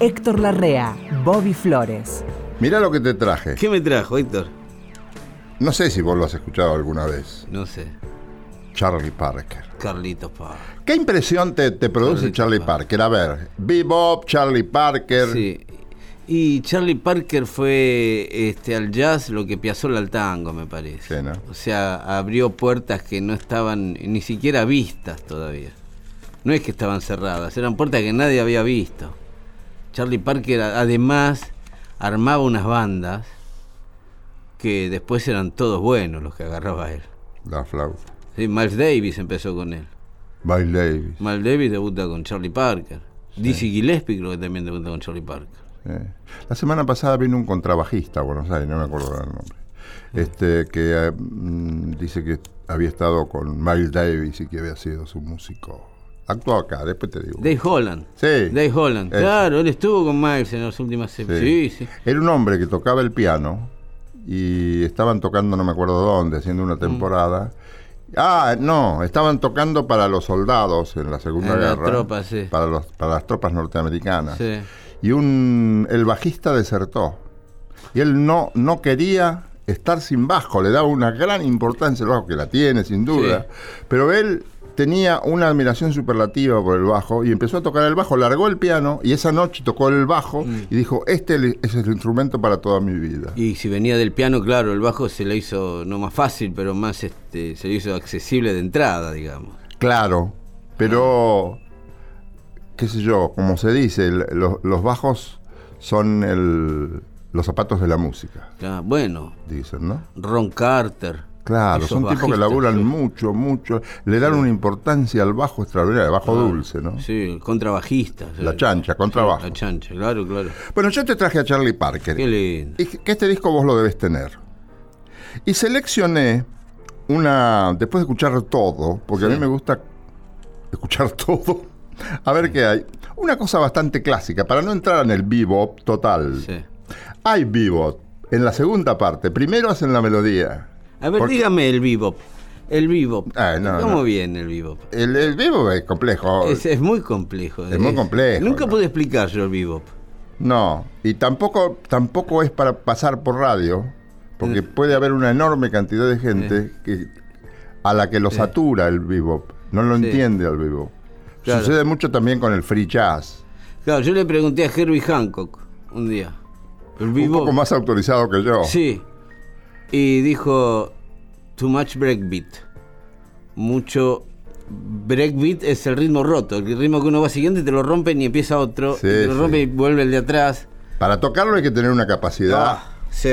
Héctor Larrea, Bobby Flores. Mira lo que te traje. ¿Qué me trajo, Héctor? No sé si vos lo has escuchado alguna vez. No sé. Charlie Parker. Carlitos Parker. ¿Qué impresión te, te produce Carlitos Charlie Parker. Parker? A ver, Bebop, Charlie Parker. Sí. Y Charlie Parker fue este, al jazz lo que Piazzolla al tango, me parece. Sí, ¿no? O sea, abrió puertas que no estaban ni siquiera vistas todavía. No es que estaban cerradas, eran puertas que nadie había visto. Charlie Parker además armaba unas bandas que después eran todos buenos los que agarraba él. La flauta. Sí, Miles Davis empezó con él. Miles Davis. Miles Davis debuta con Charlie Parker. Dizzy Gillespie creo que también debuta con Charlie Parker. Eh. La semana pasada vino un contrabajista a Buenos Aires, no me acuerdo el nombre. Este que eh, mm, dice que había estado con Miles Davis y que había sido su músico. Actuó acá, después te digo. Dave Holland. Sí. Dave Holland. Ese. Claro, él estuvo con Miles en las últimas... Sí, sí. sí. Era un hombre que tocaba el piano y estaban tocando no me acuerdo dónde, haciendo Mm. una temporada. Ah, no, estaban tocando para los soldados en la Segunda En la Guerra. tropa, sí. Para, los, para las tropas norteamericanas. Sí. Y un, el bajista desertó. Y él no, no quería estar sin bajo, le daba una gran importancia al bajo, que la tiene sin duda. Pero él tenía una admiración superlativa por el bajo y empezó a tocar el bajo, largó el piano y esa noche tocó el bajo y dijo, este es el instrumento para toda mi vida. Y si venía del piano, claro, el bajo se le hizo no más fácil, pero más este, se le hizo accesible de entrada, digamos. Claro, pero, qué sé yo, como se dice, los, los bajos son el- los zapatos de la música, Ya, bueno, dicen, ¿no? Ron Carter. Claro, son tipos que laburan sí. mucho, mucho, le dan una importancia al bajo extraordinaria, el bajo dulce, ¿no? Sí, el contrabajista. La chancha, contrabajo. La chancha, claro, claro. Bueno, yo te traje a Charlie Parker. Qué lindo. Y que este disco vos lo debes tener. Y seleccioné una, después de escuchar todo, porque a mí me gusta escuchar todo, a ver qué hay. Una cosa bastante clásica, para no entrar en el bebop total. Sí. Hay bebop en la segunda parte. Primero hacen la melodía. A ver, Porque- dígame el bebop. El bebop. Ah, no, ¿Cómo no. viene el bebop? El, el bebop es complejo. Es, es muy complejo. Es muy complejo, Nunca ¿no? pude explicar yo el bebop. No, y tampoco, tampoco es para pasar por radio, porque puede haber una enorme cantidad de gente que, a la que lo satura el bebop, no lo entiende al bebop. Claro. Sucede mucho también con el free jazz, Claro, yo le pregunté a Herbie Hancock un día. El un bebop. poco más autorizado que yo. Sí. Y dijo, too much breakbeat. Mucho... Breakbeat es el ritmo roto, el ritmo que uno va siguiendo y te lo rompen y empieza otro. Sí, y te lo sí. rompe y vuelve el de atrás. Para tocarlo hay que tener una capacidad Ah, sí,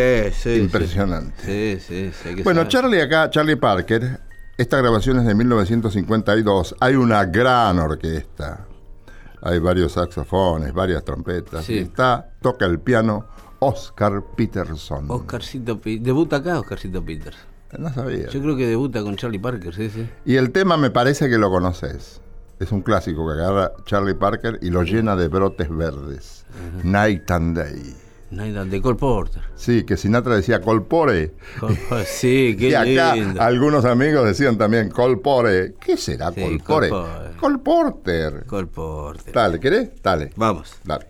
impresionante. Sí, sí, sí. hay que Bueno, saber. Charlie acá, Charlie Parker, esta grabación es de 1952, hay una gran orquesta, hay varios saxofones, varias trompetas, y está, toca el piano Oscar Peterson. Oscarcito Debuta acá Oscarcito Peters. No sabía. Yo creo que debuta con Charlie Parker, sí, sí. Y el tema me parece que lo conoces. Es un clásico que agarra Charlie Parker y lo llena de brotes verdes. Night and Day. Naida de Cole Porter. Sí, que Sinatra decía colpore. Cole Porter, Sí, qué y acá lindo. algunos amigos decían también colpore. ¿Qué será Sí, colpore? colpore. Colporter. Cole Porter. Dale, ¿querés? Dale. Vamos. Dale.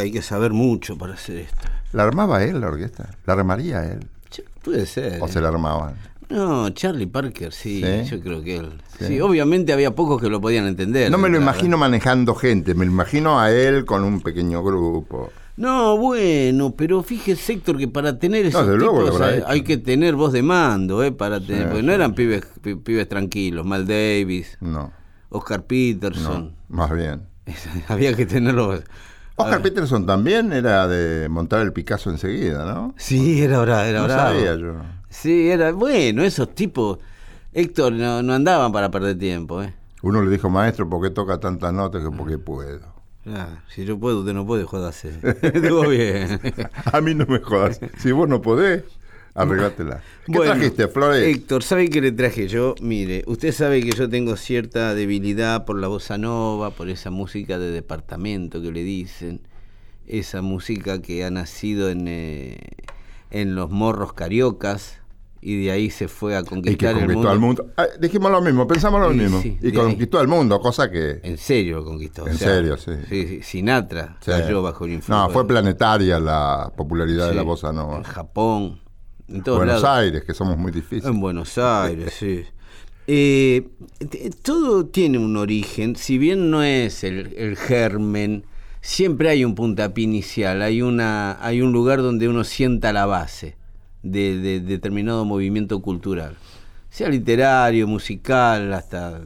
Hay que saber mucho para hacer esto. ¿La armaba él la orquesta? ¿La armaría él? Puede ser. ¿O se la armaban? No, Charlie Parker, sí, ¿Sí? yo creo que él. Sí. Sí. obviamente había pocos que lo podían entender. No me lo imagino manejando gente, me lo imagino a él con un pequeño grupo. No, bueno, pero fíjese, Héctor, que para tener esos tipos habrá hay, hay que tener voz de mando, ¿eh? Para tener, porque no eran pibes, pi- pibes tranquilos, Mal Davis, No, Oscar no, Peterson. más bien. Había que tenerlo. Oscar Peterson también era de montar el Picasso enseguida, ¿no? Sí, era bravo, era no bravo. sabía yo. Sí, era bueno, esos tipos, Héctor, no, no andaban para perder tiempo, ¿eh? Uno le dijo, maestro, ¿por qué toca tantas notas que porque puedo? Ah, si yo puedo, usted no puede, jodase. Estuvo bien. A mí no me jodas. Si vos no podés, arreglátela. ¿Qué Bueno, trajiste, Flores? Héctor, ¿sabe qué le traje yo? Mire, usted sabe que yo tengo cierta debilidad por la bossa nova, por esa música de departamento que le dicen, esa música que ha nacido en, eh, en los morros cariocas y de ahí se fue a y que conquistar el conquistó mundo. al mundo. Ah, dijimos lo mismo, pensamos lo Sí, mismo. sí, y conquistó al mundo, cosa que... En serio lo conquistó. En serio, sí. sí. Sinatra cayó bajo el influjo. No, fue planetaria la popularidad de la bossa nova. En Japón, en todos Buenos lados. Aires, que somos muy difíciles. En Buenos Aires, sí. Eh, todo tiene un origen, si bien no es el, el germen, siempre hay un puntapié inicial, hay, una, hay un lugar donde uno sienta la base de, de determinado movimiento cultural, sea literario, musical, hasta...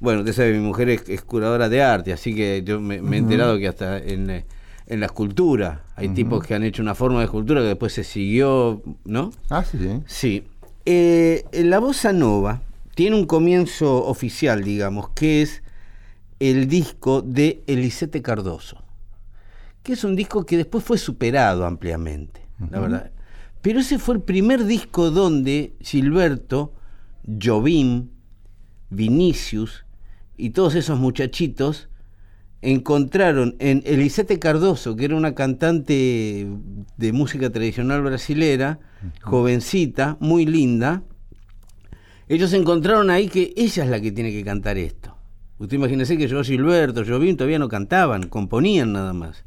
Bueno, usted sabe, mi mujer es, es curadora de arte, así que yo me, me he enterado que hasta en, eh, en la escultura hay tipos que han hecho una forma de escultura que después se siguió, ¿no? Ah, sí, sí. Sí. Eh, la bossa nova tiene un comienzo oficial, digamos, que es el disco de Elisete Cardoso, que es un disco que después fue superado ampliamente, la verdad. Pero ese fue el primer disco donde Gilberto, Jobim, Vinicius y todos esos muchachitos encontraron en Elisete Cardoso, que era una cantante de música tradicional brasilera, jovencita, muy linda, ellos encontraron ahí que ella es la que tiene que cantar esto. Usted imagínese que yo, Gilberto, Jobim todavía no cantaban, componían nada más.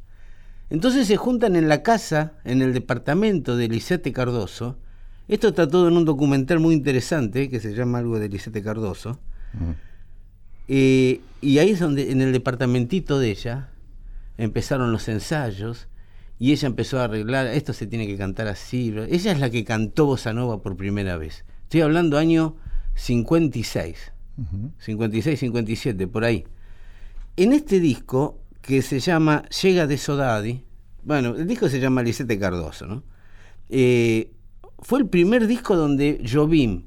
Entonces se juntan en la casa, en el departamento de Elisete Cardoso. Esto está todo en un documental muy interesante que se llama algo de Elisete Cardoso. Eh, y ahí es donde, en el departamentito de ella, empezaron los ensayos y ella empezó a arreglar, esto se tiene que cantar así. Ella es la que cantó Bossa Nova por primera vez. Estoy hablando año 56, 56, 57, por ahí. En este disco, que se llama Llega de Sodadi, bueno, el disco se llama Lisette Cardoso, ¿no? Eh, fue el primer disco donde Jobim,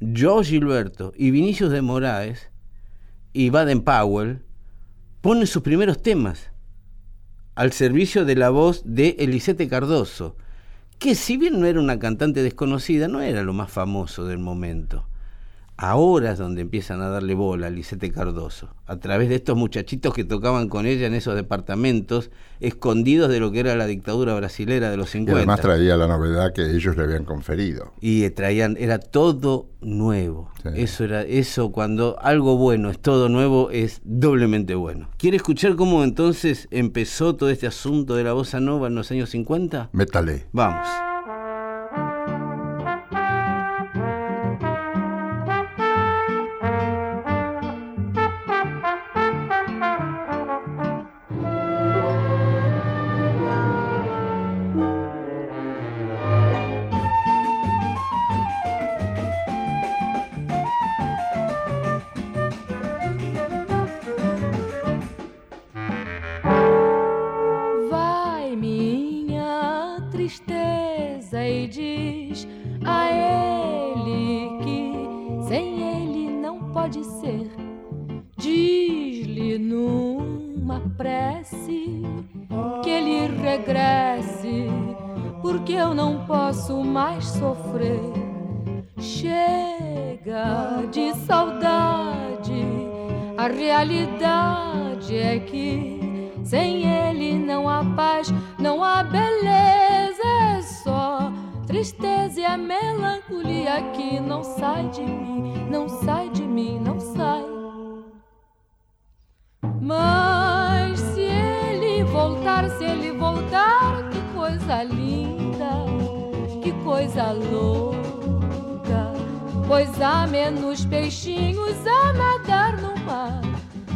Joe Gilberto y Vinicius de Moraes y Baden Powell ponen sus primeros temas al servicio de la voz de Elisete Cardoso, que si bien no era una cantante desconocida, no era lo más famoso del momento. Ahora es donde empiezan a darle bola a Lisette Cardoso, a través de estos muchachitos que tocaban con ella en esos departamentos, escondidos de lo que era la dictadura brasilera de los Y 50. además traía la novedad que ellos le habían conferido. y eh, traían era todo nuevo Sí. eso era eso cuando algo bueno es todo nuevo es doblemente bueno quiere escuchar cómo entonces empezó todo este asunto de la bossa nova en los años 50 Métale. vamos tristeza e a melancolia que não sai de mim, não sai de mim, não sai. Mas se ele voltar se ele voltar, que coisa linda, que coisa louca. Pois há menos peixinhos a nadar no mar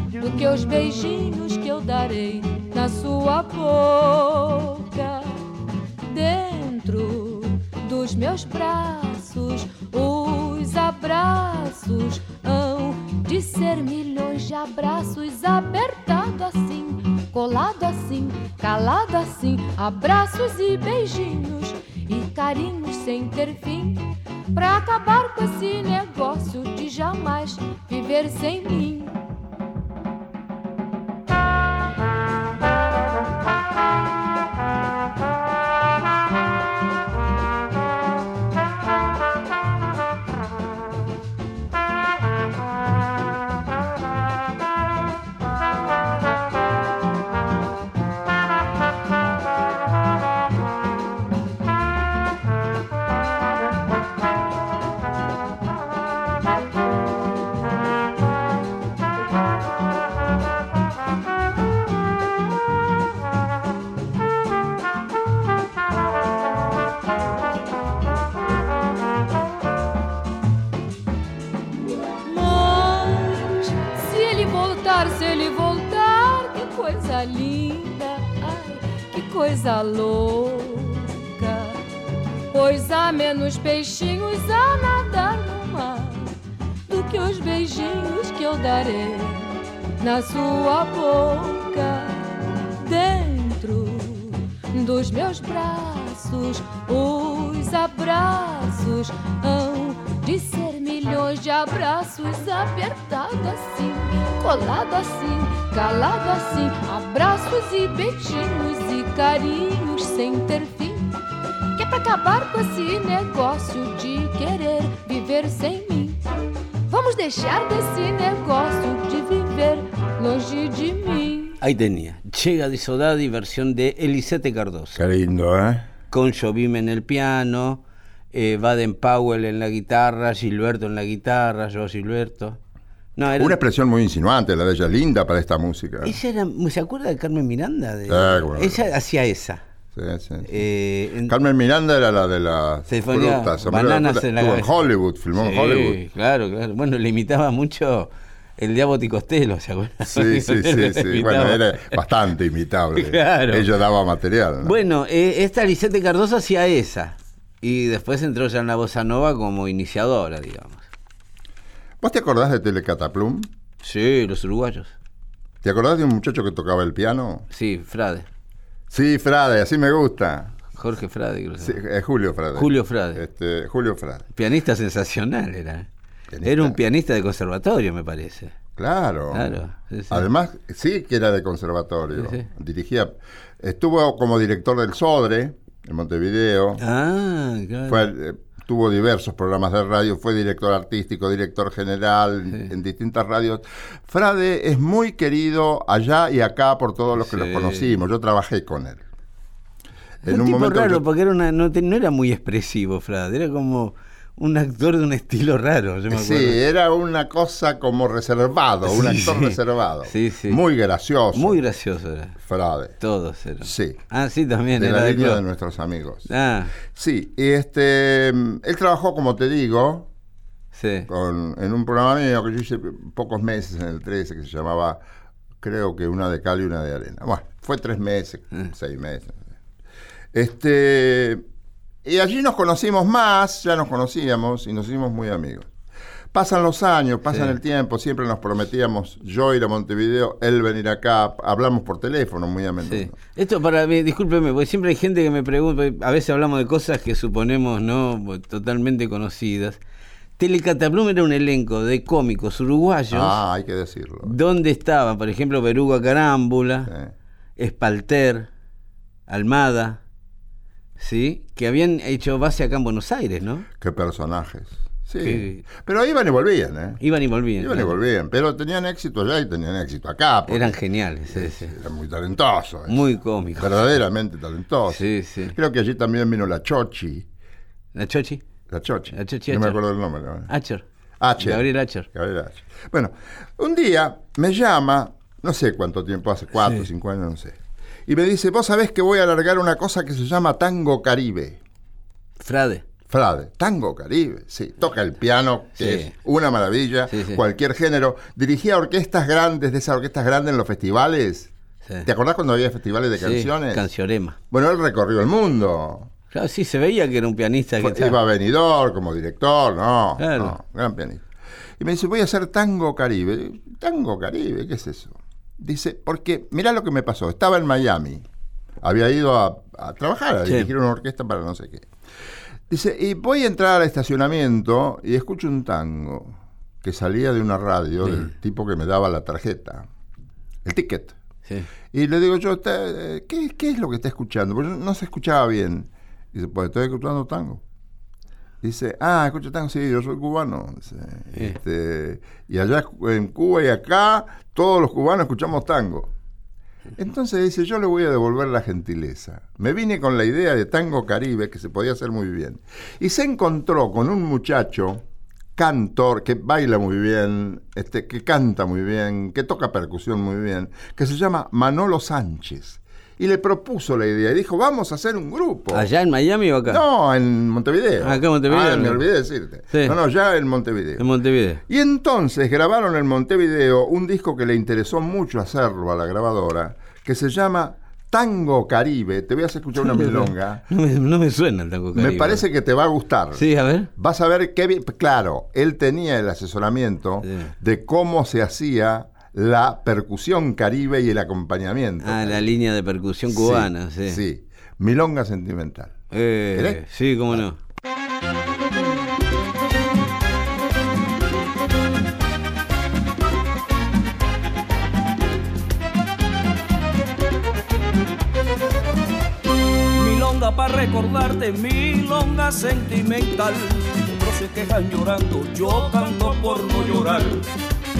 do que os beijinhos que eu darei na sua boca. Dentro dos meus braços, os abraços hão de ser milhões de abraços apertado assim, colado assim, calado assim, abraços e beijinhos e carinhos sem ter fim. Pra acabar com esse negócio de jamais viver sem mim. Coisa louca. Pois há menos peixinhos a nadar no mar do que os beijinhos que eu darei na sua boca. Dentro dos meus braços, os abraços hão de ser milhões de abraços apertado assim, colado assim, calado assim, abraços e beijinhos carinhos sem ter fim. Que é pra acabar com esse negócio de querer viver sem mim. Vamos deixar desse negócio de viver longe de mim. Ahí tenía. Llega de Sodadi, versión de Elisete Cardoso. Qué lindo, ¿eh? Con Jobim en el piano, eh, Baden Powell en la guitarra, Gilberto en la guitarra, yo Gilberto. No, era, Una expresión muy insinuante, la de ella, linda para esta música. ella era, ¿se acuerda de Carmen Miranda? De- Sí, cómo no. ella hacía esa. Sí, sí, sí. Eh, en- Carmen Miranda era la de las frutas. bananas fruta. en la Estuvo en. Hollywood, filmó en Hollywood. Claro, claro. Bueno, le imitaba mucho el Diabo Costello, ¿se acuerda? Sí, sí, sí, sí. Bueno, era bastante imitable. Claro. Ella daba material. ¿no? Bueno, eh, esta Lisette Cardoso hacía esa. Y después entró ya en la bossa nova como iniciadora, digamos. ¿Vos te acordás de Telecataplum? Sí, los uruguayos. ¿Te acordás de un muchacho que tocaba el piano? Sí, Frade. Sí, Frade, así me gusta. Jorge Frade, creo Sí, es Julio Frade. Julio Frade. Este, Julio Frade. Pianista sensacional era. Pianista. Era un pianista de conservatorio, me parece. Claro. Claro, sí, sí. Además, sí que era de conservatorio. Dirigía, estuvo como director del Sodre en Montevideo. Ah, claro. Fue, eh, tuvo diversos programas de radio, fue director artístico, director general en- en distintas radios. Frade es muy querido allá y acá por todos los que Sí. lo conocimos. Yo trabajé con él. Era un tipo raro, yo- porque era una, no, te- no era muy expresivo, Frade. Era como un actor de un estilo raro, yo me Sí, era una cosa como reservado, un actor sí. reservado. Sí, sí. Muy gracioso. Muy gracioso era. Frade. Todos eran. Sí. Ah, sí, también. De era la de línea club. de nuestros amigos. Ah, Sí, y este, mm, él trabajó, como te digo, sí. con, en un programa mío que yo hice pocos meses en el 13 que se llamaba, creo que una de cal y una de arena. Bueno, fue tres meses, Mm. seis meses. Este, y allí nos conocimos más, ya nos conocíamos y nos hicimos muy amigos. Pasan los años, pasan Sí. el tiempo, siempre nos prometíamos yo ir a Montevideo, él venir acá, hablamos por teléfono muy a menudo. Sí. Esto para mí, discúlpeme, porque siempre hay gente que me pregunta, a veces hablamos de cosas que suponemos no totalmente conocidas. Telecataplum era un elenco de cómicos uruguayos, Ah, hay que decirlo. donde estaban, por ejemplo, Beruga Carámbula, Sí. Espalter, Almada, ¿sí? Que habían hecho base acá en Buenos Aires, ¿no? Qué personajes. Sí. Pero iban y volvían, ¿eh? Iban y volvían. Iban y volvían. Pero tenían éxito allá y tenían éxito acá. Eran geniales, sí, sí. Eran muy talentosos. Muy cómicos. Verdaderamente talentosos. Sí, sí. Creo que allí también vino la Chochi. ¿La Chochi? La Chochi. La Chochi no me acuerdo el nombre. ¿no? Acher. Acher. Gabriel Acher. Gabriel Acher. Bueno, un día me llama, no sé cuánto tiempo hace, cuatro, cinco años, no sé. Y me dice, vos sabés que voy a alargar una cosa que se llama Tango Caribe. Frade. Frade, Tango Caribe, sí, toca el piano, que Sí. es una maravilla, Sí, sí. cualquier género. Dirigía orquestas grandes, de esas orquestas grandes en los festivales. Sí. ¿Te acordás cuando había festivales de Sí, canciones? Cancionema. bueno, él recorrió el mundo. Claro, sí, se veía que era un pianista que Fue- iba a Benidorm como director, no, Claro. no, gran pianista. Y me dice, voy a hacer Tango Caribe. Tango Caribe, ¿qué es eso? Dice, porque mirá lo que me pasó. Estaba en Miami. Había ido a, a trabajar, a Sí. dirigir una orquesta para no sé qué. Dice, y voy a entrar al estacionamiento y escucho un tango que salía de una radio del tipo que me daba la tarjeta, el ticket. Sí. Y le digo yo, "Está- eh, ¿qué, qué es lo que está escuchando? Porque no se escuchaba bien. Dice, pues estoy escuchando tango. Dice, ah, tango, sí, yo soy cubano. Dice, Sí. este, y allá en Cuba y acá, todos los cubanos escuchamos tango. Entonces dice, yo le voy a devolver la gentileza. Me vine con la idea de tango caribe, que se podía hacer muy bien. Y se encontró con un muchacho, cantor, que baila muy bien, este, que canta muy bien, que toca percusión muy bien, que se llama Manolo Sánchez. Y le propuso la idea y dijo, vamos a hacer un grupo. ¿Allá en Miami o acá? No, en Montevideo. Acá en Montevideo, Ah, me olvidé decirte. Sí. No, no, ya en Montevideo. En Montevideo. Y entonces grabaron en Montevideo un disco que le interesó mucho hacerlo a la grabadora, que se llama Tango Caribe. Te voy a hacer escuchar una milonga. No me, no me suena el tango Me caribe. parece que te va a gustar. Sí, a ver. Vas a ver qué. Claro, él tenía el asesoramiento Sí. de cómo se hacía la percusión caribe y el acompañamiento. Ah, la línea de percusión Sí, cubana, sí. Sí, milonga sentimental. Eh, ¿Querés? sí, cómo no. Milonga para recordarte, milonga sentimental. Otros se quejan llorando, yo canto por no llorar.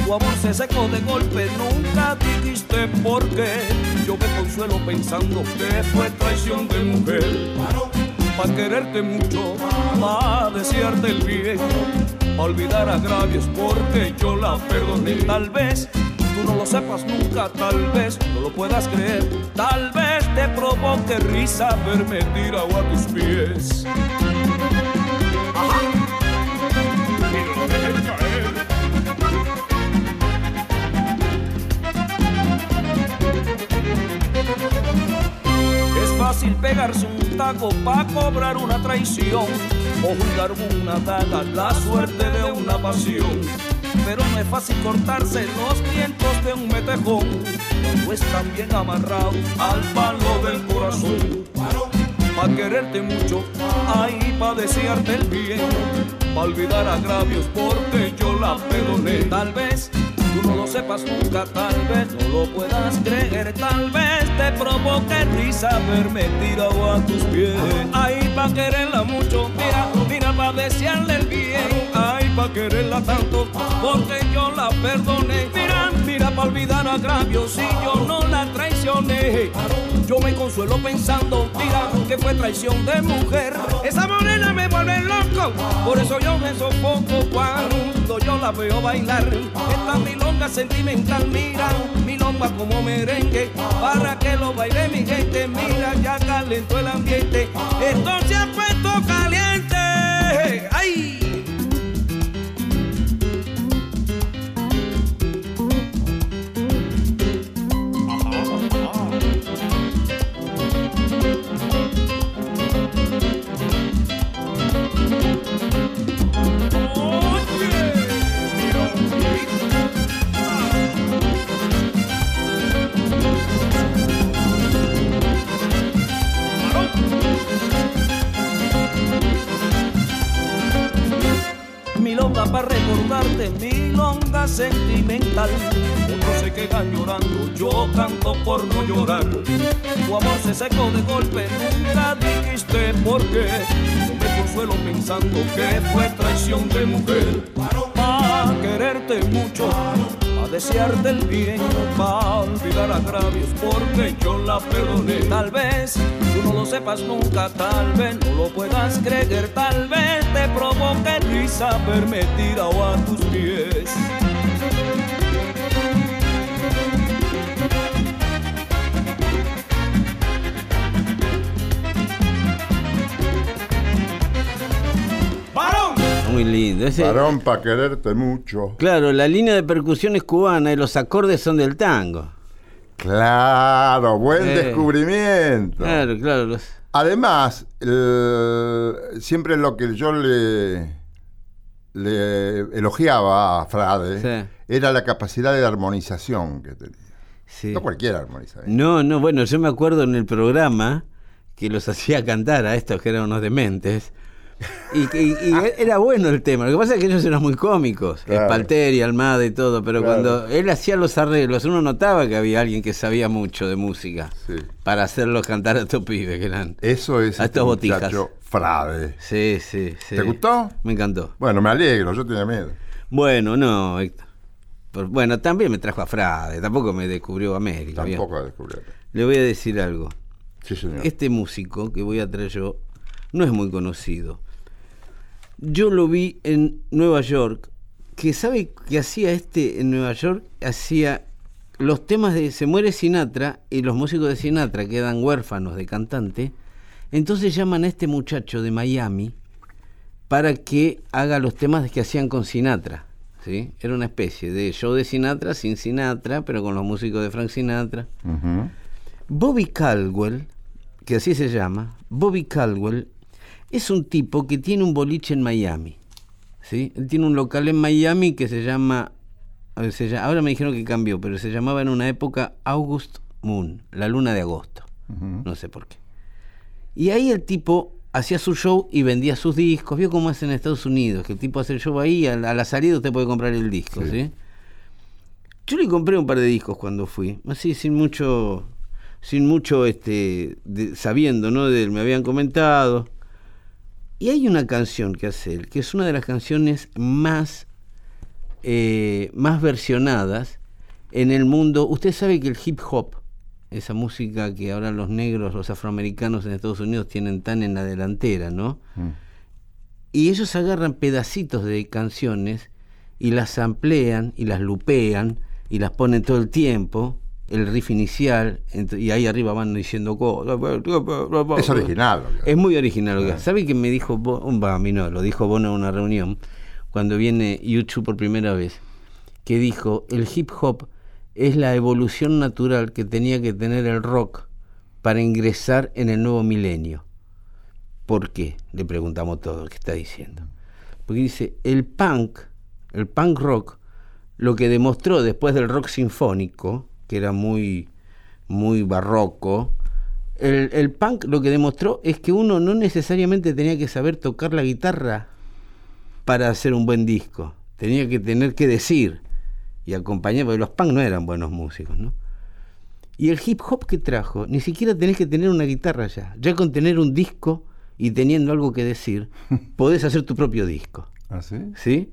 Tu amor se secó de golpe, nunca dijiste por qué. Yo me consuelo pensando que fue traición de mujer. Pa' quererte mucho, pa' desearte el bien, pa' olvidar agravios porque yo la perdoné. Tal vez tú no lo sepas nunca, tal vez no lo puedas creer, tal vez te provoque risa verme tirado a tus pies. Ajá. Fácil pegarse un taco pa' cobrar una traición o jugar una daga, la suerte de una pasión. Pero no es fácil cortarse los vientos de un metejón cuando están bien amarrados al palo del corazón. Pa' quererte mucho, ahí pa' desearte el bien, pa' olvidar agravios porque yo la perdoné. Tal vez sepas nunca, tal vez no lo puedas creer, tal vez te provoque risa verme tirado a tus pies. Ahí pa' quererla mucho, mira, mira pa' desearle el bien, ahí pa' quererla tanto, porque yo la perdoné. Mira, mira pa' olvidar agravios si yo no la traicioné. Yo me consuelo pensando, mira, que fue traición de mujer. Esa morena me vuelve loco, por eso yo me sofoco cuando yo la veo bailar. Esta milonga sentimental, mira, milonga como merengue, para que lo baile mi gente. Mira, ya calentó el ambiente, esto se ha puesto caliente. ¡Ay! Para recordarte, milonga sentimental. Otros se quedan llorando, yo canto por no llorar. Tu amor se secó de golpe, nunca dijiste por qué. Me consuelo pensando que fue traición de mujer. Pa' quererte mucho, pa' desearte el bien, pa' olvidar agravios porque yo la perdoné. Tal vez tú no lo sepas nunca, tal vez no lo puedas creer, tal risa verme tirado a tus pies. muy lindo. Ese, Varón para quererte mucho. Claro, la línea de percusión es cubana y los acordes son del tango. Claro, buen descubrimiento. Claro, claro. Además, siempre lo que yo le le elogiaba a Frade Sí. era la capacidad de armonización que tenía. sí. No cualquiera armoniza. ¿eh? No, no, bueno, yo me acuerdo en el programa que los hacía cantar a estos que eran unos dementes. Y, y- y era bueno el tema. Lo que pasa es que ellos eran muy cómicos. Claro. Espalter y Almada y todo. Pero Claro. cuando él hacía los arreglos, uno notaba que había alguien que sabía mucho de música. Sí. Para hacerlos cantar a estos pibes que eran. Eso es A este estos botijas. muchacho Frade. Sí, sí, sí. ¿Te gustó? Me encantó. Bueno, me alegro, yo tenía miedo. Bueno, no, Héctor. Bueno, también me trajo a Frade. Tampoco me descubrió América. Tampoco descubrí. Le voy a decir algo. Sí, señor. Este músico que voy a traer yo no es muy conocido. Yo lo vi en Nueva York, que sabe que hacía este en Nueva York, hacía los temas de Se muere Sinatra y los músicos de Sinatra quedan huérfanos de cantante, entonces llaman a este muchacho de Miami para que haga los temas que hacían con Sinatra. ¿sí? Era una especie de show de Sinatra sin Sinatra, pero con los músicos de Frank Sinatra. Bobby Caldwell, que así se llama, Bobby Caldwell, es un tipo que tiene un boliche en Miami. ¿sí? Él tiene un local en Miami que se llama, se ahora me dijeron que cambió, pero se llamaba en una época August Moon, la luna de agosto. No sé por qué. Y ahí el tipo hacía su show y vendía sus discos. Vio cómo es en Estados Unidos, que el tipo hace el show ahí, a la, a la salida usted puede comprar el disco, Sí. ¿sí? Yo le compré un par de discos cuando fui, así sin mucho, sin mucho, este, de- sabiendo, ¿no? De me habían comentado. Y hay una canción que hace él, que es una de las canciones más, eh, más versionadas en el mundo. Usted sabe que el hip hop, esa música que ahora los negros, los afroamericanos en Estados Unidos tienen tan en la delantera, ¿no? Mm. Y ellos agarran pedacitos de canciones y las amplían y las lupean y las ponen todo el tiempo, el riff inicial, y ahí arriba van diciendo cosas. Es original. lo que. Es muy original lo que Ah. ¿Sabe que me dijo, va, a mí no, lo dijo Bono en una reunión, cuando viene YouTube por primera vez, que dijo, el hip hop es la evolución natural que tenía que tener el rock para ingresar en el nuevo milenio. ¿Por qué? Le preguntamos todo, ¿qué está diciendo? Porque dice, el punk, el punk rock, lo que demostró después del rock sinfónico, que era muy, muy barroco, el, el punk lo que demostró es que uno no necesariamente tenía que saber tocar la guitarra para hacer un buen disco. Tenía que tener que decir y acompañar, porque los punk no eran buenos músicos, ¿no? Y el hip hop que trajo, ni siquiera tenés que tener una guitarra ya. Ya con tener un disco y teniendo algo que decir, podés hacer tu propio disco. ¿Ah, sí? ¿sí?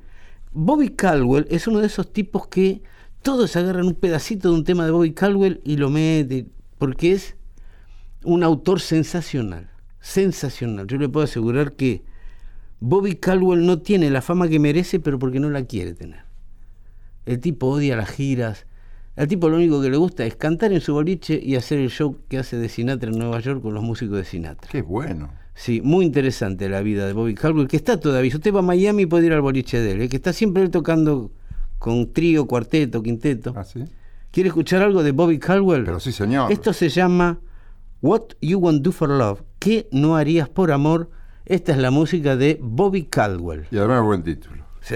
Bobby Caldwell es uno de esos tipos que todos agarran un pedacito de un tema de Bobby Caldwell y lo meten, porque es un autor sensacional, sensacional. Yo le puedo asegurar que Bobby Caldwell no tiene la fama que merece, pero porque no la quiere tener. El tipo odia las giras. Al tipo lo único que le gusta es cantar en su boliche y hacer el show que hace de Sinatra en Nueva York con los músicos de Sinatra. Qué bueno. Sí, muy interesante la vida de Bobby Caldwell, que está todavía. Si usted va a Miami puede ir al boliche de él, ¿eh? que está siempre él tocando con trío, cuarteto, quinteto. ¿Ah, sí? ¿Quiere escuchar algo de Bobby Caldwell? Pero sí, señor. Esto se llama What You Won't Do for Love. ¿Qué no harías por amor? Esta es la música de Bobby Caldwell. Y además buen título. Sí.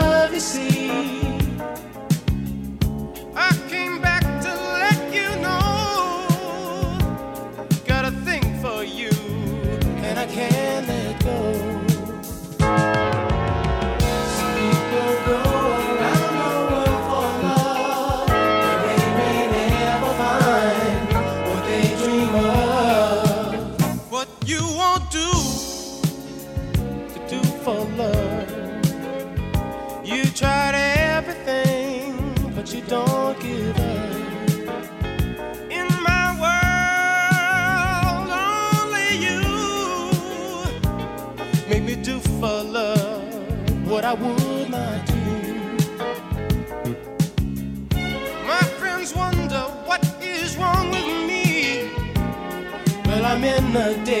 I would not do. My friends wonder what is wrong with me. Well, I'm in the days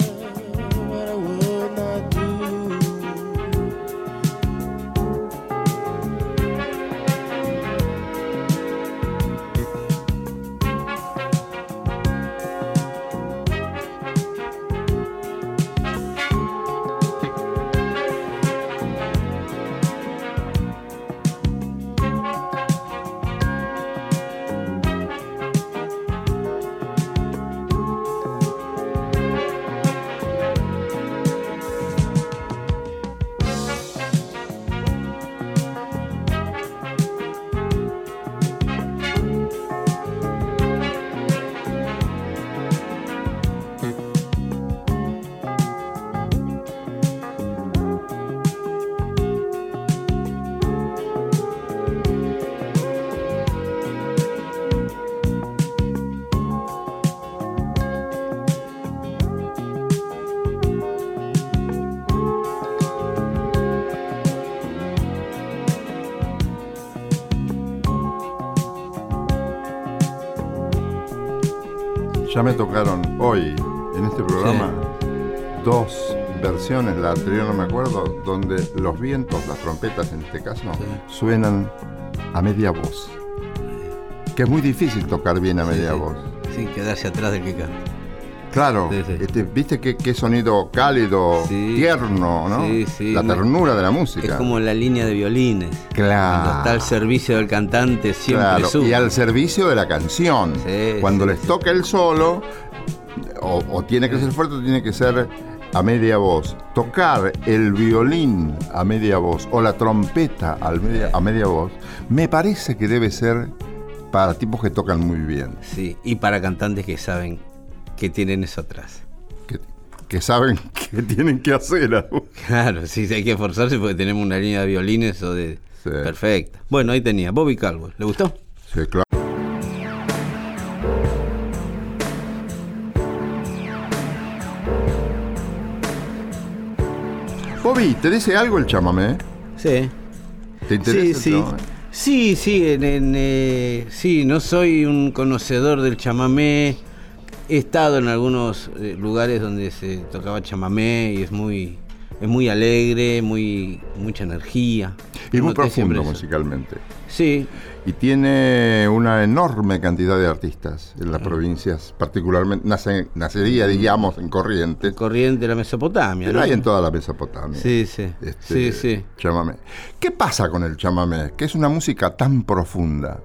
Ya me tocaron hoy en este programa dos versiones, la anterior no me acuerdo, donde los vientos, las trompetas en este caso, suenan a media voz. Que es muy difícil tocar bien a media sí. voz. Sin quedarse atrás del que canta. Claro, Sí, sí. este, viste qué, qué sonido cálido, Sí. tierno, ¿no? Sí, sí. La ternura de la música. Es como la línea de violines. Claro. Está al servicio del cantante siempre Claro, sube. y al servicio de la canción. Cuando les toca el solo, o, o tiene que ser fuerte o tiene que ser a media voz. Tocar el violín a media voz o la trompeta a media voz, me parece que debe ser para tipos que tocan muy bien, Sí, y para cantantes que saben que tienen eso atrás. que, que saben qué tienen que hacer. Claro, sí, hay que esforzarse porque tenemos una línea de violines o de... Sí. Perfecta. Bueno, ahí tenía. Bobby Caldwell. ¿Le gustó? Sí, claro. Bobby, ¿te dice algo el chamamé? Sí. ¿Te interesa Sí, el sí. Sí, sí, en- en, eh, sí, no soy un conocedor del chamamé. He estado en algunos eh, lugares donde se tocaba chamamé y es muy, es muy alegre, muy, mucha energía. Y muy profundo musicalmente. Sí, Y tiene una enorme cantidad de artistas en las provincias, particularmente, nace- nacería, digamos, en Corrientes, corriente de la Mesopotamia. pero ¿no? hay en toda la Mesopotamia. Sí, sí. este, sí, sí. chamamé. ¿Qué pasa con el chamamé? Que es una música tan profunda.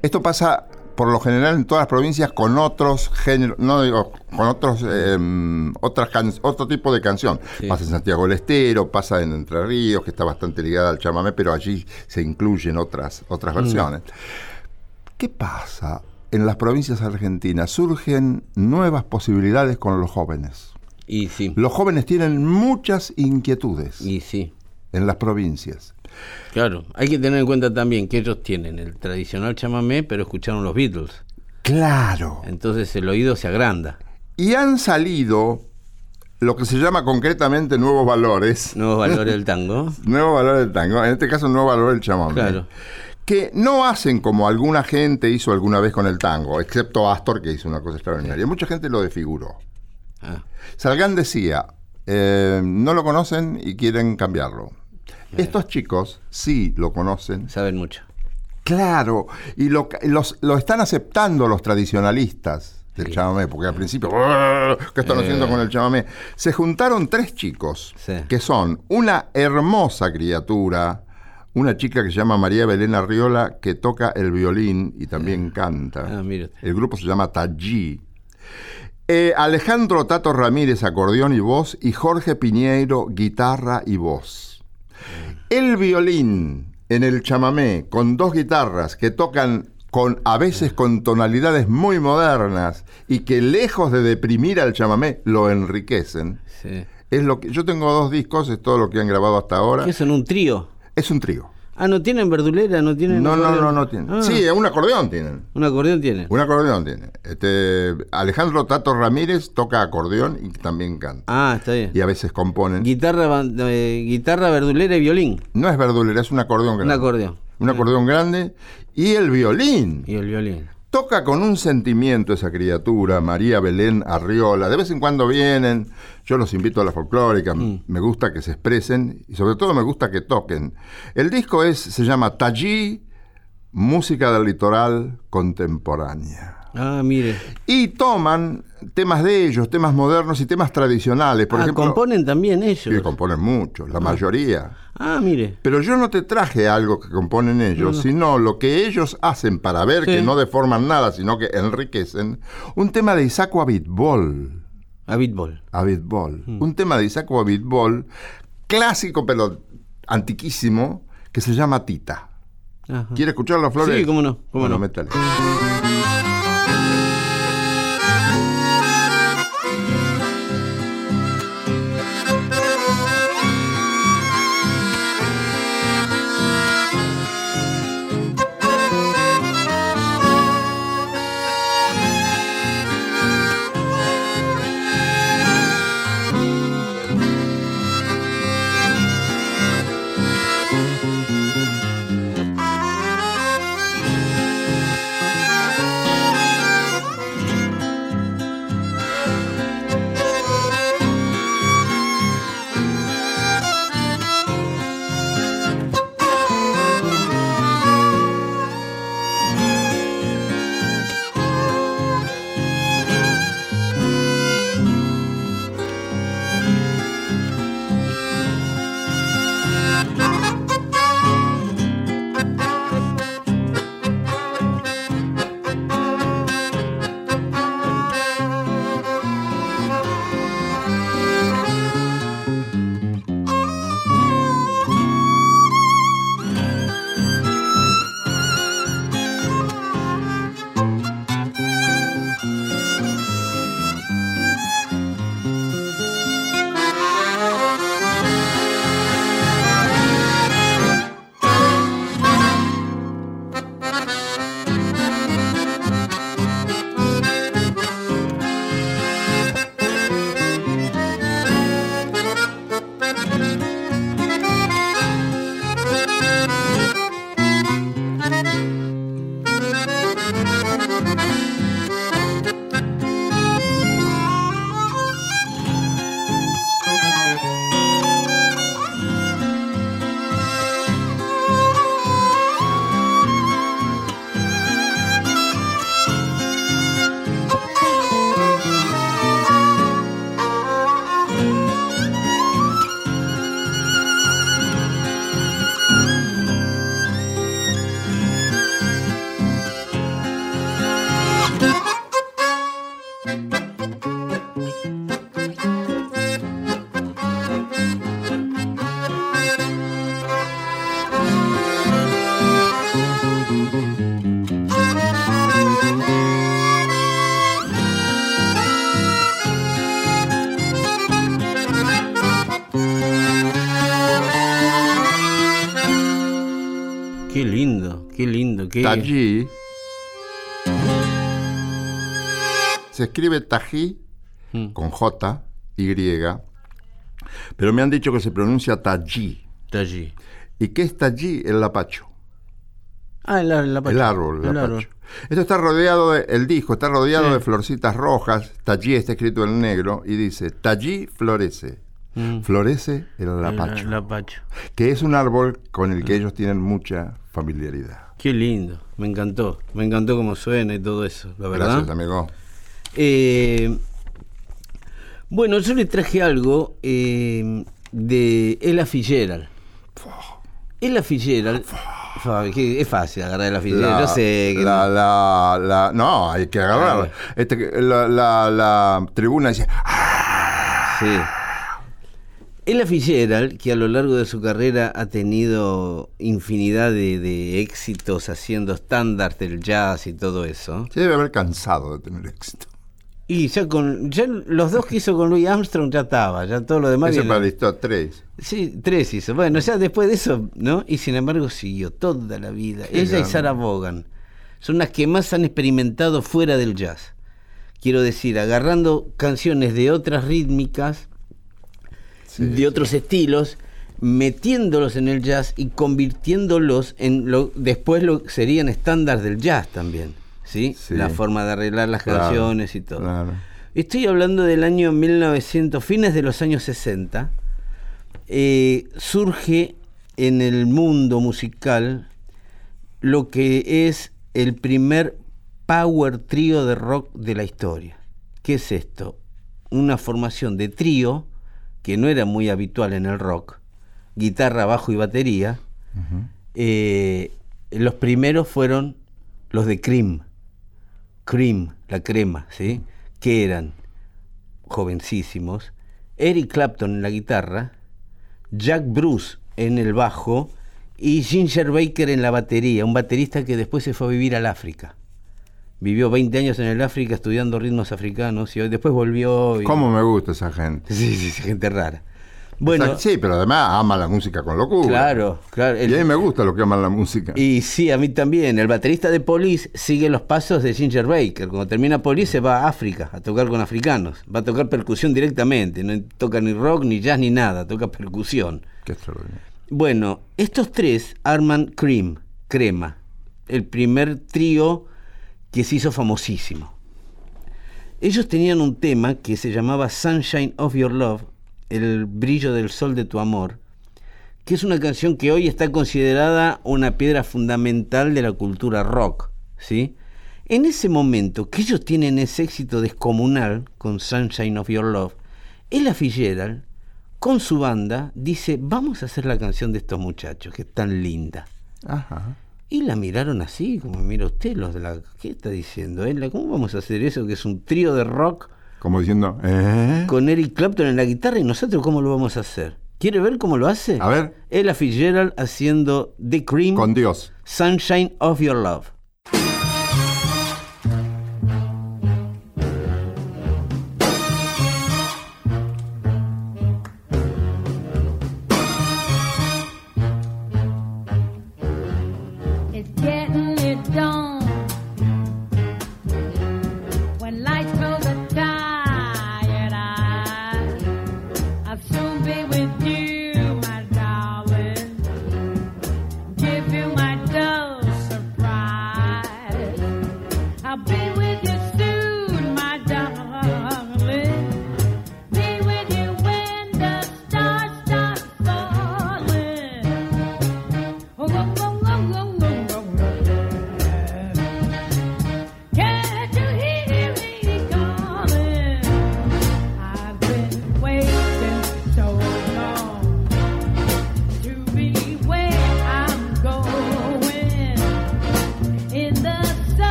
Esto pasa por lo general en todas las provincias con otros géneros, no digo, con otros eh, otras can- otro tipo de canción. Sí. Pasa en Santiago del Estero, pasa en Entre Ríos, que está bastante ligada al chamamé, pero allí se incluyen otras, Mm. otras versiones. ¿Qué pasa? En las provincias argentinas surgen nuevas posibilidades con los jóvenes. Y sí. Los jóvenes tienen muchas inquietudes Y sí. en las provincias. Claro, hay que tener en cuenta también que ellos tienen el tradicional chamamé, pero escucharon los Beatles. Claro. Entonces el oído se agranda. Y han salido lo que se llama concretamente nuevos valores. Nuevos valores del tango. Nuevos valores del tango. En este caso, nuevo valor del chamamé. Claro. Que no hacen como alguna gente hizo alguna vez con el tango, excepto Astor, que hizo una cosa extraordinaria. Mucha gente lo desfiguró. Ah, Salgán decía, eh, no lo conocen y quieren cambiarlo. Estos chicos sí lo conocen, Saben mucho. claro, y lo, los- lo están aceptando los tradicionalistas del chamamé, porque al principio, "Ah, ¿qué están haciendo con el chamamé? Se juntaron tres chicos, Sí. que son una hermosa criatura, una chica que se llama María Belén Arriola, que toca el violín y también canta. Ah. El grupo se llama Tallí. Eh, Alejandro Tato Ramírez, acordeón y voz, y Jorge Piñeiro, guitarra y voz. El violín en el chamamé, con dos guitarras que tocan con, a veces con tonalidades muy modernas y que lejos de deprimir al chamamé, lo enriquecen. Sí. Es lo que, yo tengo dos discos, es todo lo que han grabado hasta ahora. ¿Qué son? ¿Un trío? Es un trío. Ah, ¿no tienen verdulera? ¿No tienen No, no, no, no tienen. Ah, Sí, un acordeón tienen. Un acordeón tienen. Un acordeón tiene. Este, Alejandro Tato Ramírez toca acordeón y también canta. Ah, está bien. Y a veces componen. Guitarra, eh, guitarra, verdulera y violín. No es verdulera, es un acordeón Un grande. acordeón. Un acordeón grande. Y el violín. Y el violín. Toca con un sentimiento esa criatura, María Belén Arriola. De vez en cuando vienen, yo los invito a la folclórica, Mm. me gusta que se expresen y sobre todo me gusta que toquen. El disco es, se llama Tallí, Música del Litoral Contemporánea. Ah, mire. Y toman temas de ellos, temas modernos y temas tradicionales. Por ah, ejemplo, componen también ellos. Sí, componen mucho, la mayoría. Ah, mire. Pero yo no te traje algo que componen ellos, sino lo que ellos hacen para ver Sí. que no deforman nada, sino que enriquecen. Un tema de Isaac Abitbol. A Beatball. Abitbol. Mm. Un tema de Isaac Abitbol, clásico pero antiquísimo, que se llama Tita. Ajá. ¿Quiere escucharlo, Flores? Sí, cómo no, cómo Bueno, no. métale. Qué lindo, qué lindo. Qué... Tají. Se escribe Tají Mm. con J, Y, pero me han dicho que se pronuncia Tají. Allí. ¿Y qué es Tají? El lapacho. Ah, el, el, apache. El árbol, el El lapacho. árbol. Esto está rodeado, de, el disco está rodeado Sí. de florcitas rojas. Tají está escrito en negro y dice: Tají florece. Mm. florece el lapacho, El lapacho. que es un árbol con el que ellos tienen mucha familiaridad. Qué lindo, me encantó. Me encantó cómo suena y todo eso, la verdad. Gracias, amigo. Eh, bueno, yo le traje algo eh, de Ella Fitzgerald. Ella Fitzgerald. Es fácil agarrar Ella Fitzgerald. Yo sé que. la, la, la- no, hay que Ah, agarrar. bueno. Este, la, la, la tribuna dice, "Ah, Sí. Ella Fitzgerald, que a lo largo de su carrera ha tenido infinidad de, de éxitos haciendo estándares del jazz y todo eso. se debe haber cansado de tener éxito. Y ya con ya los dos que hizo con Louis Armstrong ya estaba, ya todo lo demás. Viene- para tres. Sí, tres hizo. Bueno, ya después de eso, ¿no? Y sin embargo siguió toda la vida. Qué Ella y. Sarah Vaughan son las que más han experimentado fuera del jazz. Quiero decir, agarrando canciones de otras rítmicas, Sí, de otros estilos, metiéndolos en el jazz y convirtiéndolos en lo después lo serían estándares del jazz también, ¿sí? Sí. La forma de arreglar las Claro, canciones y todo. claro. Estoy hablando del año 1900, fines de los años 60. eh, surge en el mundo musical lo que es el primer power trío de rock de la historia. ¿Qué es esto? Una formación de trío que no era muy habitual en el rock, guitarra, bajo y batería. Eh, los primeros fueron los de Cream. Cream, la crema, ¿sí? Que eran jovencísimos. Eric Clapton en la guitarra, Jack Bruce en el bajo y Ginger Baker en la batería, un baterista que después se fue a vivir al África. Vivió 20 años en el África estudiando ritmos africanos y hoy- después volvió. y- ¿Cómo me gusta esa gente? Sí, sí, sí, gente rara. Bueno, sí, pero además ama la música con locura. claro, claro. el- Y a mí me gusta lo que aman la música. Y sí, a mí también. El baterista de Police sigue los pasos de Ginger Baker. Cuando termina Police se va a África a tocar con africanos. Va a tocar percusión directamente. No toca ni rock, ni jazz, ni nada. Toca percusión. Qué extraordinario. Bueno, estos tres arman Cream, Crema. El primer trío que se hizo famosísimo. Ellos tenían un tema que se llamaba Sunshine of Your Love, el brillo del sol de tu amor, que es una canción que hoy está considerada una piedra fundamental de la cultura rock, ¿sí? En ese momento que ellos tienen ese éxito descomunal con Sunshine of Your Love, Ella Fitzgerald, con su banda, dice, vamos a hacer la canción de estos muchachos, que es tan linda. Ajá. Y la miraron así, como mira usted, los de la... ¿Qué está diciendo? Ella? ¿Cómo vamos a hacer eso? Que es un trío de rock Como diciendo, ¿eh? con Eric Clapton en la guitarra y nosotros cómo lo vamos a hacer. ¿Quiere ver cómo lo hace? A ver. Ella Fitzgerald haciendo The Cream, Con Dios. Sunshine of Your Love.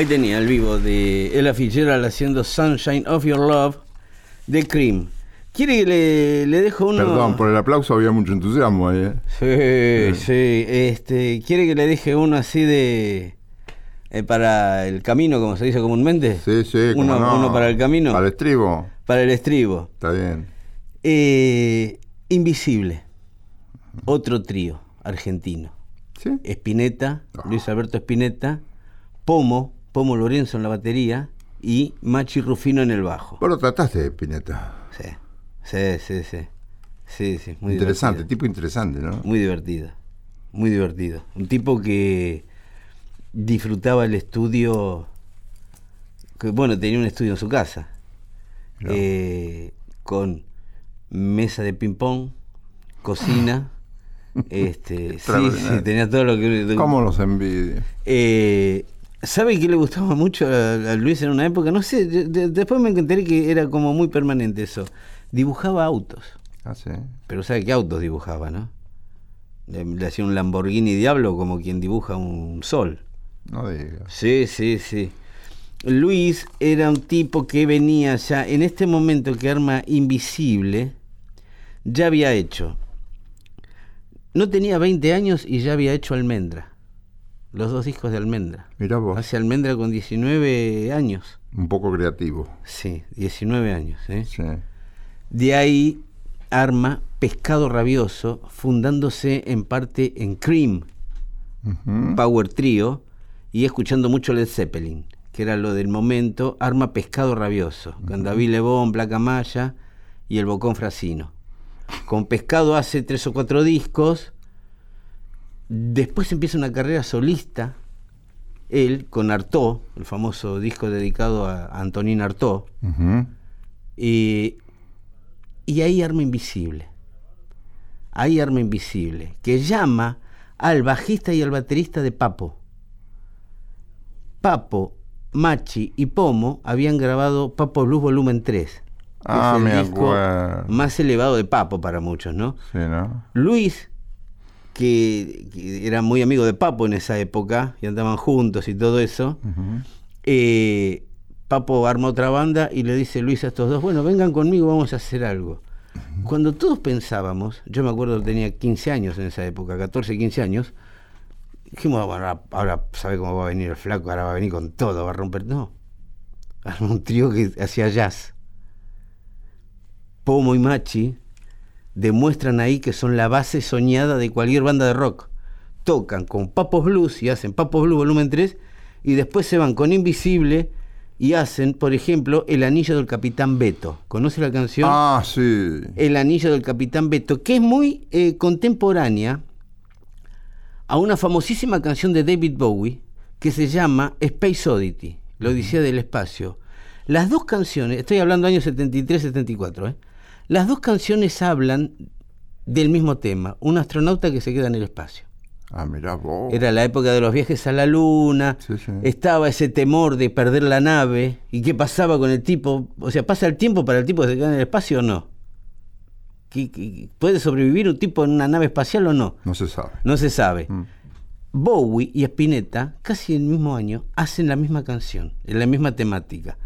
Ahí tenía el vivo de Ella Fitzgerald haciendo Sunshine of Your Love de Cream. ¿Quiere que le, le dejo uno? Perdón, por el aplauso había mucho entusiasmo ahí. ¿eh? Sí, sí. Este, ¿Quiere que le deje uno así de. eh, para el camino, como se dice comúnmente? Sí, sí, Uno, no. uno para el camino. Para el estribo, Para el estribo. está bien. Eh, Invisible. Otro trío argentino. ¿Sí? Spinetta, Ah. Luis Alberto Spinetta, Pomo, Pomo Lorenzo en la batería y Machi Rufino en el bajo. Vos lo trataste, Spinetta. Sí, sí, sí, sí. Sí, sí, muy interesante, divertido. tipo interesante, ¿no? Muy divertido, muy divertido. Un tipo que disfrutaba el estudio, que bueno, tenía un estudio en su casa, eh, con mesa de ping-pong, cocina. este, sí, sí, tenía todo lo que... ¿Cómo los envidio? Eh, ¿Sabe qué le gustaba mucho a, a Luis en una época? No sé, de- de- después me enteré que era como muy permanente eso. Dibujaba autos. Ah, sí. Pero ¿sabe qué autos dibujaba, no? Le, le hacía un Lamborghini Diablo como quien dibuja un sol. No digas. Sí, sí, sí. Luis era un tipo que venía ya, en este momento que arma Invisible, ya había hecho. No tenía 20 años y ya había hecho Almendra. Los dos discos de Almendra. Mirá vos, Hace Almendra con 19 años. un poco creativo. Sí, 19 años. ¿eh? Sí. De ahí arma Pescado Rabioso, fundándose en parte en Cream. Power Trio, y escuchando mucho Led Zeppelin, que era lo del momento, arma Pescado Rabioso, con David Lebón, Placa Maya y el Bocón Frasino. Con Pescado hace tres o cuatro discos, después empieza una carrera solista, él con Artaud, el famoso disco dedicado a Antonín Artaud, y, y ahí Arma Invisible. Ahí Arma Invisible. Que llama al bajista y al baterista de Papo. Papo, Machi y Pomo habían grabado Papo Blues Volumen 3. que Ah, es el disco acuerdo. más elevado de Papo para muchos, ¿no? Sí, ¿no? Luis, que, que era muy amigo de Papo en esa época, y andaban juntos y todo eso, Ujú. eh, Papo arma otra banda y le dice Luis a estos dos, bueno, vengan conmigo, vamos a hacer algo. Cuando todos pensábamos, yo me acuerdo que tenía 15 años en esa época, 14, 15 años, dijimos, "Ah, bueno, ahora, ahora sabe cómo va a venir el flaco, ahora va a venir con todo, va a romper. No, armó un trío que hacía jazz. Pomo y Machi demuestran ahí que son la base soñada de cualquier banda de rock. Tocan con Papos Blues y hacen Papos Blues volumen 3 y después se van con Invisible y hacen, por ejemplo, El Anillo del Capitán Beto. ¿Conoce la canción? Ah, sí. El Anillo del Capitán Beto, que es muy eh, contemporánea a una famosísima canción de David Bowie que se llama Space Oddity, la Odisea del Espacio. Las dos canciones, estoy hablando años 73-74, ¿eh? Las dos canciones hablan del mismo tema, un astronauta que se queda en el espacio. Ah, mirá vos. Era la época de los viajes a la luna, Sí, sí. estaba ese temor de perder la nave, y qué pasaba con el tipo, o sea, ¿pasa el tiempo para el tipo que se queda en el espacio o no? ¿Qué- qué- ¿Puede sobrevivir un tipo en una nave espacial o no? No se sabe. No se sabe. Mm. Bowie y Spinetta, casi el mismo año, hacen la misma canción, en la misma temática.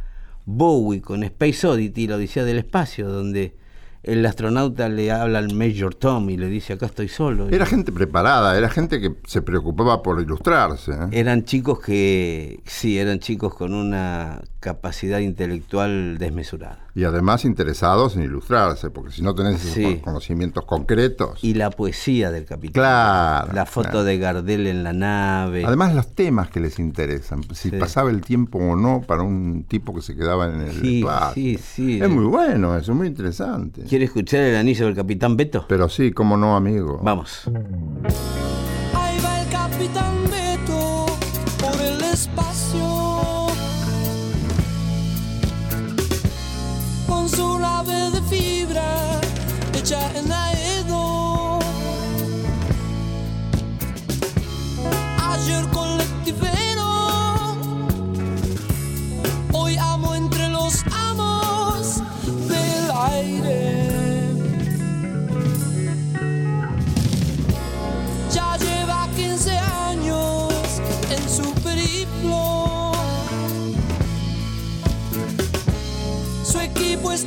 Bowie con Space Oddity, la Odisea del Espacio, donde el astronauta le habla al Major Tom y le dice, acá estoy solo. Era gente preparada, era gente que se preocupaba por ilustrarse. ¿eh? Eran chicos que, sí, eran chicos con una capacidad intelectual desmesurada. Y además interesados en ilustrarse, porque si no tenés Sí. conocimientos concretos. Y la poesía del capitán. Claro, La foto claro. de Gardel en la nave. Además los temas que les interesan, si Sí. pasaba el tiempo o no para un tipo que se quedaba en el Sí, espacio. sí, sí. Es muy bueno, eso es muy interesante. ¿Quiere escuchar el anillo del capitán Beto? Pero sí, cómo no, amigo. Vamos. Ahí va el capitán Beto por el espacio.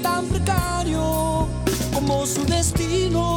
tan precario como su destino.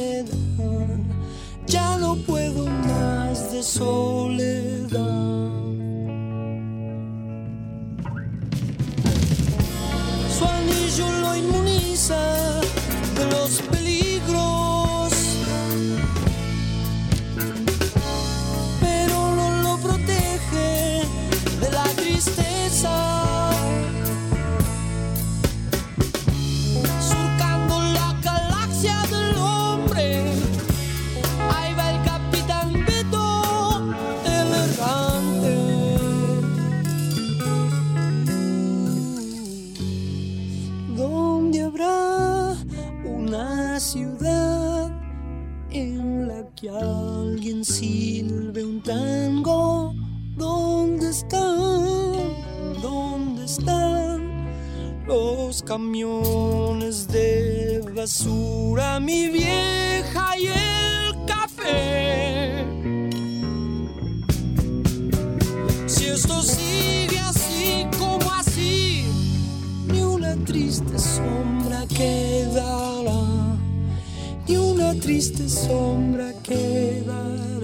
soledad. Su anillo lo inmuniza. que alguien silbe un tango. ¿Dónde están? ¿Dónde están los camiones de basura, mi vieja y el café? triste sombra queda